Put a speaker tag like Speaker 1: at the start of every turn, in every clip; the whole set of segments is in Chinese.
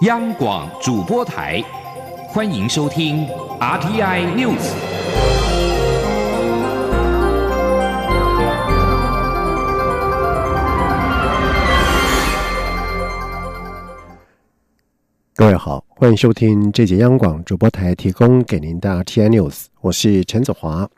Speaker 1: 央广主播台，欢迎收听 RTI News。
Speaker 2: 各位好，欢迎收听这节央广主播台提供给您的 RTI News，我是陈子华。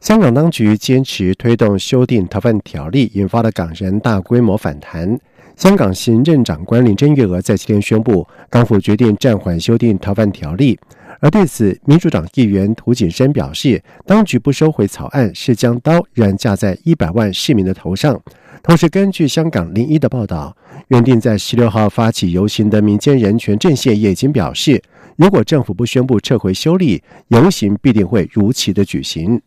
Speaker 2: 香港当局坚持推动修订逃犯条例，引发了港人大规模反弹。香港行政长官林郑月娥在今天宣布，港府决定暂缓修订逃犯条例。而对此，民主党议员涂锦生表示，当局不收回草案是将刀仍架在一百万市民的头上。同时，根据香港零一的报道，原定在十六号发起游行的民间人权阵线也已经表示，如果政府不宣布撤回修例，游行必定会如期的举行。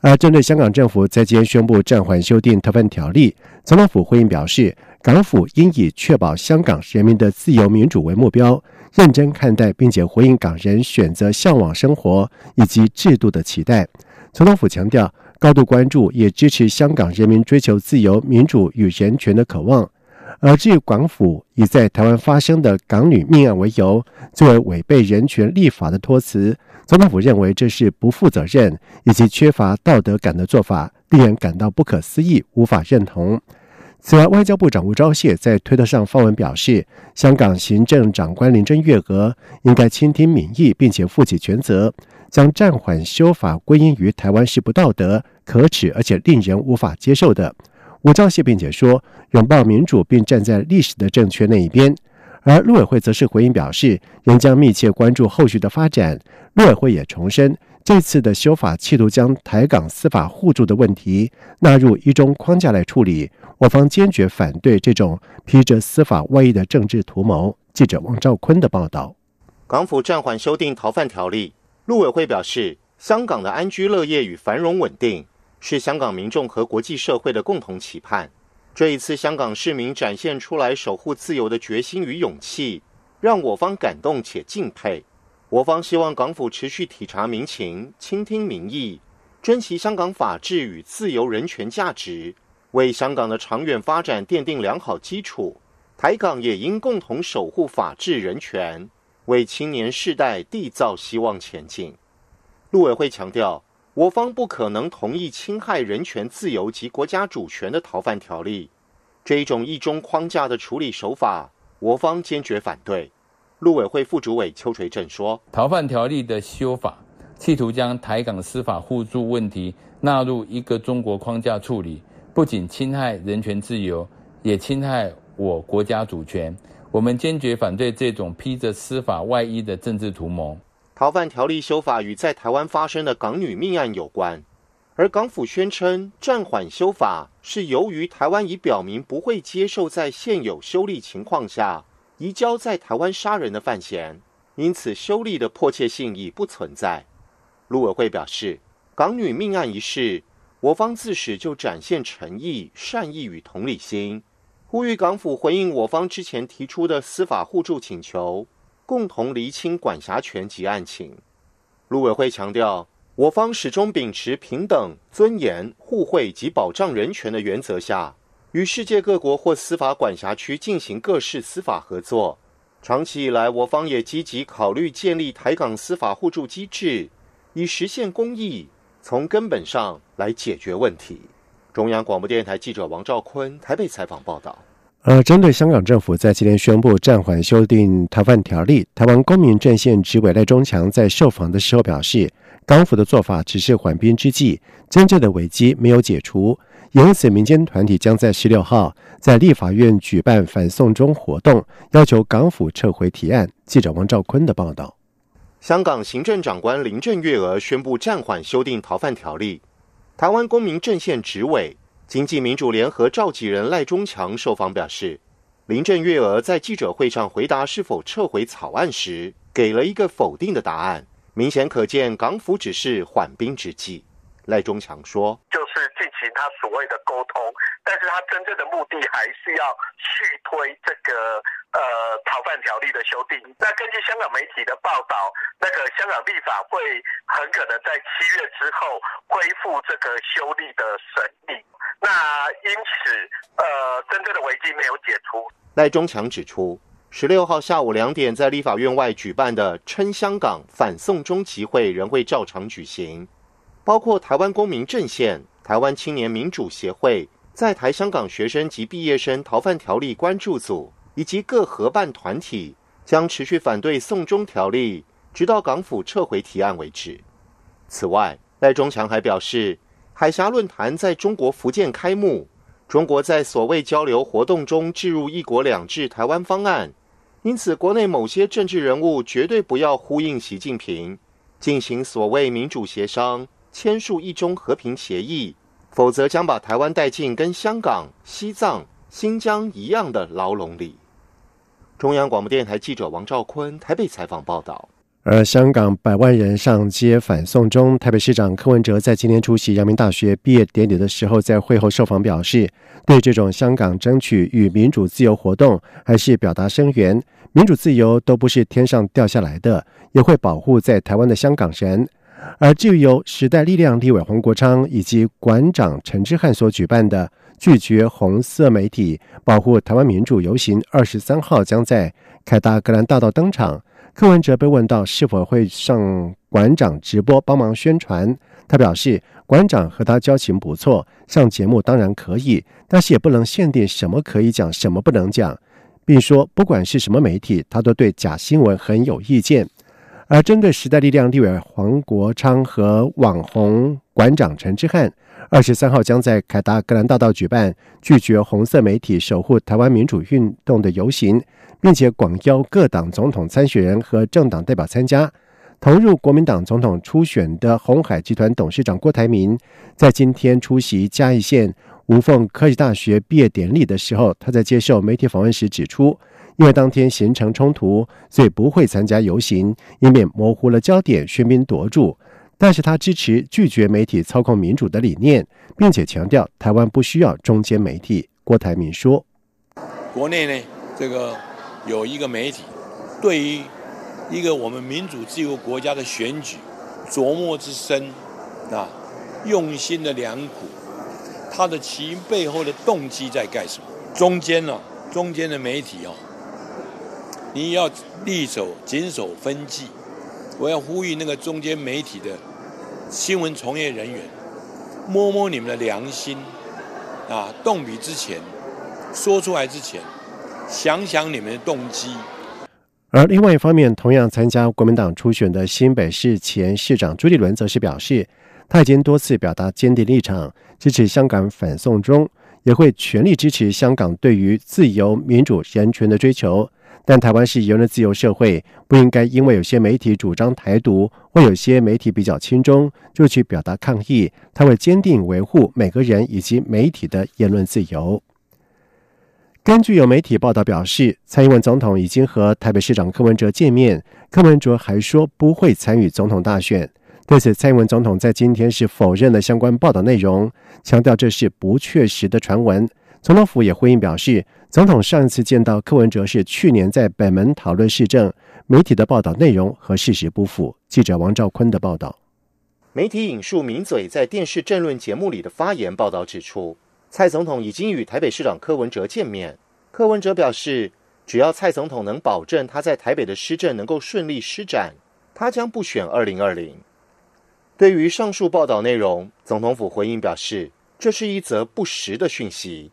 Speaker 2: 而针对香港政府在今天宣布暂缓修订逃犯条例，总统府回应表示，港府应以确保香港人民的自由民主为目标，认真看待并且回应港人选择向往生活以及制度的期待。总统府强调，高度关注也支持香港人民追求自由民主与人权的渴望。而至于港府以在台湾发生的港女命案为由，作为违背人权立法的托词。总统府认为这是不负责任以及缺乏道德感的做法，令人感到不可思议，无法认同。此外，外交部长吴钊燮在推特上发文表示，香港行政长官林郑月娥应该倾听民意，并且负起全责，将暂缓修法归因于台湾是不道德、可耻而且令人无法接受的。吴钊燮并且说，拥抱民主并站在历史的正确那一边。而陆委会则是回应表示，仍将密切关注后续的发展。陆委会也重申，这次的修法企图将台港司法互助的问题纳入一中框架来处理，我方坚决反对这种披着司法外衣的政治图谋。记者王兆坤的报道。
Speaker 3: 港府暂缓修订逃犯条例，陆委会表示，香港的安居乐业与繁荣稳定是香港民众和国际社会的共同期盼。这一次，香港市民展现出来守护自由的决心与勇气，让我方感动且敬佩。我方希望港府持续体察民情，倾听民意，珍惜香港法治与自由人权价值，为香港的长远发展奠定良好基础。台港也应共同守护法治人权，为青年世代缔造希望前进。陆委会强调。我方不可能同意侵害人权、自由及国家主权的逃犯条例，这一种一中框架的处理手法，我方坚决反对。陆委会副主委邱垂正说：“
Speaker 4: 逃犯条例的修法，企图将台港司法互助问题纳入一个中国框架处理，不仅侵害人权自由，也侵害我国家主权。我们坚决反对这种披着司法外衣的政治图谋。”
Speaker 3: 逃犯条例修法与在台湾发生的港女命案有关，而港府宣称暂缓修法是由于台湾已表明不会接受在现有修例情况下移交在台湾杀人的犯嫌，因此修例的迫切性已不存在。陆委会表示，港女命案一事，我方自始就展现诚意、善意与同理心，呼吁港府回应我方之前提出的司法互助请求。共同厘清管辖权及案情。陆委会强调，我方始终秉持平等、尊严、互惠及保障人权的原则下，与世界各国或司法管辖区进行各式司法合作。长期以来，我方也积极考虑建立台港司法互助机制，以实现公益，从根本上来解决问题。中央广播电台记者王兆坤台北采访报道。
Speaker 2: 而针对香港政府在今天宣布暂缓修订逃犯条例，台湾公民阵线执委赖中强在受访的时候表示，港府的做法只是缓兵之计，真正的危机没有解除。因此，民间团体将在十六号在立法院举办反送中活动，要求港府撤回提案。记者王兆坤的报道：
Speaker 3: 香港行政长官林郑月娥宣布暂缓修订逃犯条例，台湾公民阵线执委。经济民主联合召集人赖中强受访表示，林郑月娥在记者会上回答是否撤回草案时，给了一个否定的答案，明显可见港府只是缓兵之计。赖中强说：“
Speaker 5: 就是进行他所谓的沟通，但是他真正的目的还是要续推这个呃逃犯条例的修订。那根据香港媒体的报道，那个香港立法会很可能在七月之后恢复这个修例的审理。那因此，呃，真正的危机没有解除。”
Speaker 3: 赖中强指出，十六号下午两点在立法院外举办的“称香港反送中”集会仍会照常举行，包括台湾公民阵线、台湾青年民主协会、在台香港学生及毕业生逃犯条例关注组以及各合办团体，将持续反对送中条例，直到港府撤回提案为止。此外，赖中强还表示，海峡论坛在中国福建开幕。中国在所谓交流活动中置入“一国两制”台湾方案，因此国内某些政治人物绝对不要呼应习近平，进行所谓民主协商，签署一中和平协议，否则将把台湾带进跟香港、西藏、新疆一样的牢笼里。中央广播电台记者王兆坤台北采访报道。
Speaker 2: 而香港百万人上街反送中，台北市长柯文哲在今天出席阳明大学毕业典礼的时候，在会后受访表示，对这种香港争取与民主自由活动，还是表达声援。民主自由都不是天上掉下来的，也会保护在台湾的香港人。而至于由时代力量立委黄国昌以及馆长陈之汉所举办的拒绝红色媒体保护台湾民主游行，二十三号将在凯达格兰大道登场。柯文哲被问到是否会上馆长直播帮忙宣传，他表示馆长和他交情不错，上节目当然可以，但是也不能限定什么可以讲，什么不能讲，并说不管是什么媒体，他都对假新闻很有意见。而针对时代力量立委黄国昌和网红馆长陈之汉，二十三号将在凯达格兰大道举办拒绝红色媒体守护台湾民主运动的游行。并且广邀各党总统参选人和政党代表参加。投入国民党总统初选的红海集团董事长郭台铭，在今天出席嘉义县无缝科技大学毕业典礼的时候，他在接受媒体访问时指出，因为当天形成冲突，所以不会参加游行，以免模糊了焦点、喧宾夺主。但是他支持拒绝媒体操控民主的理念，并且强调台湾不需要中间媒体。郭台铭说：“
Speaker 6: 国内呢，这个。”有一个媒体，对于一个我们民主自由国家的选举琢磨之深啊，用心的良苦，他的其背后的动机在干什么？中间呢，中间的媒体哦，你要力守谨守分际。我要呼吁那个中间媒体的新闻从业人员，摸摸你们的良心啊，动笔之前，说出来之前。想想你们的动机。
Speaker 2: 而另外一方面，同样参加国民党初选的新北市前市长朱立伦，则是表示，他已经多次表达坚定立场，支持香港反送中，也会全力支持香港对于自由、民主、人权的追求。但台湾是言论自由社会，不应该因为有些媒体主张台独，或有些媒体比较亲中，就去表达抗议。他会坚定维护每个人以及媒体的言论自由。根据有媒体报道表示，蔡英文总统已经和台北市长柯文哲见面。柯文哲还说不会参与总统大选。对此，蔡英文总统在今天是否认了相关报道内容，强调这是不确实的传闻。总统府也回应表示，总统上次见到柯文哲是去年在北门讨论市政，媒体的报道内容和事实不符。记者王兆坤的报道。
Speaker 3: 媒体引述名嘴在电视政论节目里的发言报道指出。蔡总统已经与台北市长柯文哲见面。柯文哲表示，只要蔡总统能保证他在台北的施政能够顺利施展，他将不选二零二零。对于上述报道内容，总统府回应表示，这是一则不实的讯息。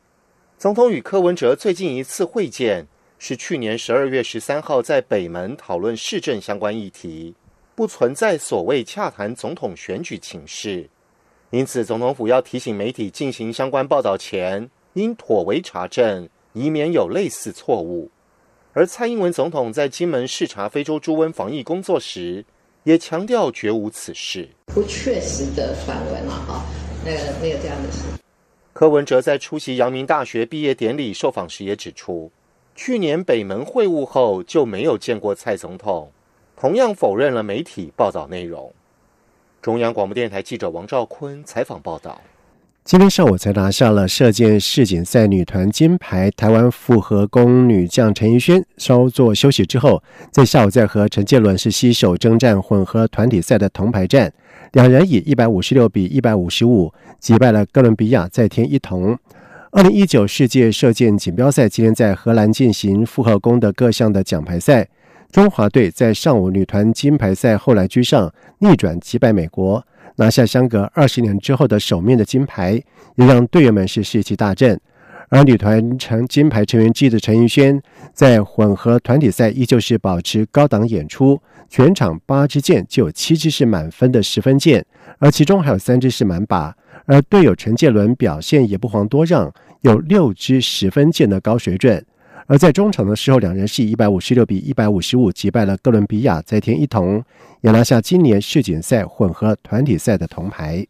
Speaker 3: 总统与柯文哲最近一次会见是去年十二月十三号在北门讨论市政相关议题，不存在所谓洽谈总统选举情势。因此，总统府要提醒媒体进行相关报道前，应妥为查证，以免有类似错误。而蔡英文总统在金门视察非洲猪瘟防疫工作时，也强调绝无此事，
Speaker 7: 不确实的传闻了哈，那个没有这样的事。
Speaker 3: 柯文哲在出席阳明大学毕业典礼受访时也指出，去年北门会晤后就没有见过蔡总统，同样否认了媒体报道内容。中央广播电台记者王兆坤采访报道：
Speaker 2: 今天上午才拿下了射箭世锦赛女团金牌，台湾复合弓女将陈怡萱稍作休息之后，在下午再和陈建伦是携手征战混合团体赛的铜牌战，两人以一百五十六比一百五十五击败了哥伦比亚，再添一铜。二零一九世界射箭锦标赛今天在荷兰进行复合弓的各项的奖牌赛，中华队在上午女团金牌赛后来居上，逆转击败美国，拿下相隔二十年之后的首面的金牌，也让队员们是士气大振。而女团成金牌成员之一的陈奕轩，在混合团体赛依旧是保持高档演出，全场八支箭就有七支是满分的十分箭，而其中还有三支是满靶。而队友陈建伦表现也不遑多让，有六支十分箭的高水准。而在中场的时候，两人是以一百五十六比一百五十五击败了哥伦比亚，再添一铜，也拿下今年世锦赛混合团体赛的铜牌。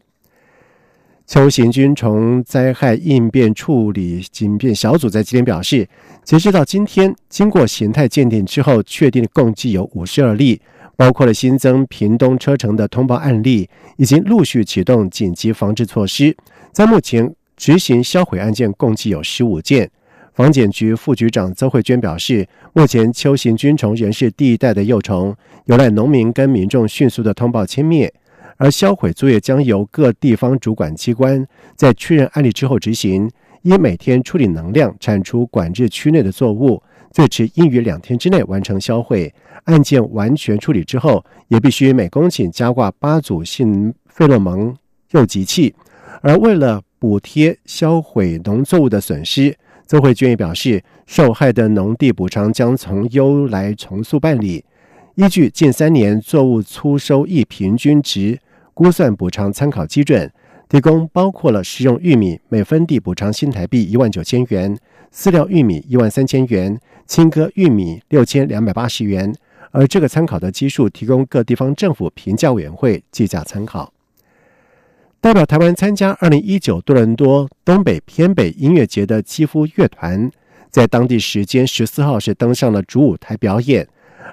Speaker 2: 邱行军从灾害应变处理警变小组在今天表示，截止到今天，经过形态鉴定之后，确定共计有五十二例，包括了新增屏东车城的通报案例，已经陆续启动紧急防治措施。在目前执行销毁案件共计有十五件。防检局副局长邹慧娟表示，目前秋行军虫仍是第一代的幼虫，有赖农民跟民众迅速的通报歼灭。而销毁作业将由各地方主管机关在确认案例之后执行，以每天处理能量铲除管制区内的作物，最迟应于两天之内完成销毁。案件完全处理之后，也必须每公顷加挂八组性费洛蒙诱集器。而为了补贴销毁农作物的损失，邹慧娟也表示，受害的农地补偿将从优来重塑办理，依据近三年作物粗收益平均值。估算补偿参考基准，提供包括了食用玉米每分地补偿新台币一万九千元，饲料玉米一万三千元，青稞玉米六千两百八十元。而这个参考的基数，提供各地方政府评价委员会计价参考。代表台湾参加二零一九多伦多东北偏北音乐节的肌肤乐团，在当地时间十四号是登上了主舞台表演，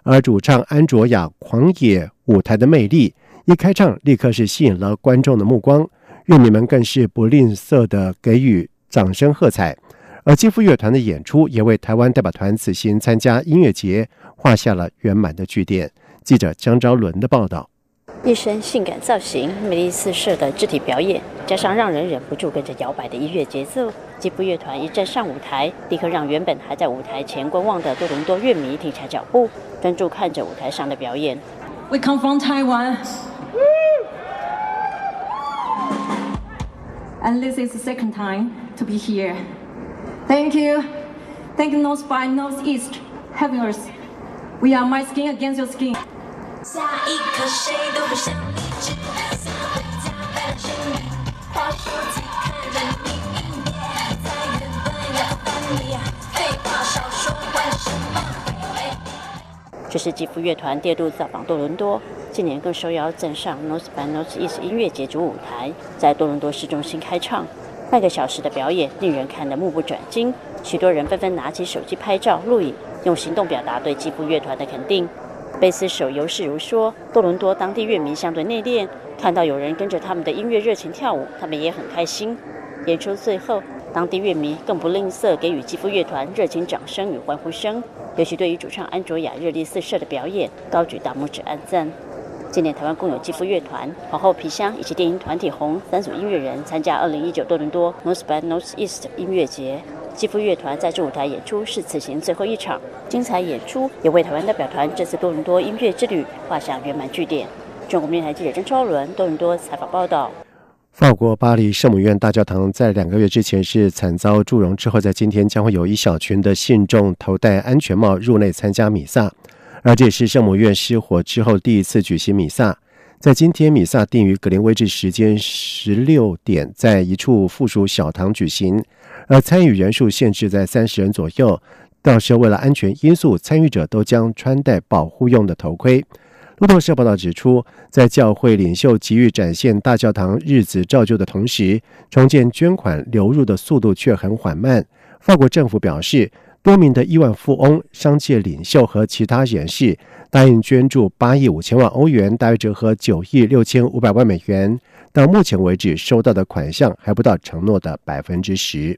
Speaker 2: 而主唱安卓雅狂野舞台的魅力。一开唱，立刻是吸引了观众的目光，乐迷们更是不吝啬的给予掌声喝彩。而肌肤乐团的演出也为台湾代表团此行参加音乐节画下了圆满的句点。记者江昭伦的报道：
Speaker 8: 一身性感造型、魅力四射的肢体表演，加上让人忍不住跟着摇摆的音乐节奏，吉普乐团一站上舞台，立刻让原本还在舞台前观望的多伦多乐迷停下脚步，专注看着舞台上的表演。
Speaker 9: We come from Taiwan. And this is the second time to be here. Thank you. Thank you, North by Northeast having us. We are my skin against your skin. 下一刻谁都不想你，只担心回家败了生意。划手机看着你，在原本要等你，废话少说，管什么？
Speaker 8: 这是吉夫乐团第二度造访多伦多，今年更受邀站上 North by Northeast 音乐节主舞台，在多伦多市中心开唱。半个小时的表演令人看得目不转睛，许多人纷纷拿起手机拍照录影，用行动表达对吉夫乐团的肯定。贝斯手尤世如说：“多伦多当地乐迷相对内敛，看到有人跟着他们的音乐热情跳舞，他们也很开心。”演出最后。当地乐迷更不吝啬给予基夫乐团热情掌声与欢呼声，尤其对于主唱安卓雅热力四射的表演，高举大拇指暗赞。今年台湾共有基夫乐团、皇后皮箱以及电音团体红三组音乐人参加2019多伦多 North by Northeast 音乐节。基夫乐团在这舞台演出是此行最后一场，精彩演出也为台湾代表团这次多伦多音乐之旅画下圆满句点。中国电台记者郑超伦多伦多采访报道。
Speaker 2: 法国巴黎圣母院大教堂在两个月之前是惨遭祝融，之后在今天将会有一小群的信众头戴安全帽入内参加弥撒，而这也是圣母院失火之后第一次举行弥撒。在今天，弥撒定于格林威治时间十六点，在一处附属小堂举行，而参与人数限制在三十人左右。到时候为了安全因素，参与者都将穿戴保护用的头盔。路透社报道指出，在教会领袖急于展现大教堂日子照旧的同时，重建捐款流入的速度却很缓慢。法国政府表示，多名的亿万富翁、商界领袖和其他人士答应捐助八亿五千万欧元，大约折合九亿六千五百万美元。到目前为止，收到的款项还不到承诺的百分之十。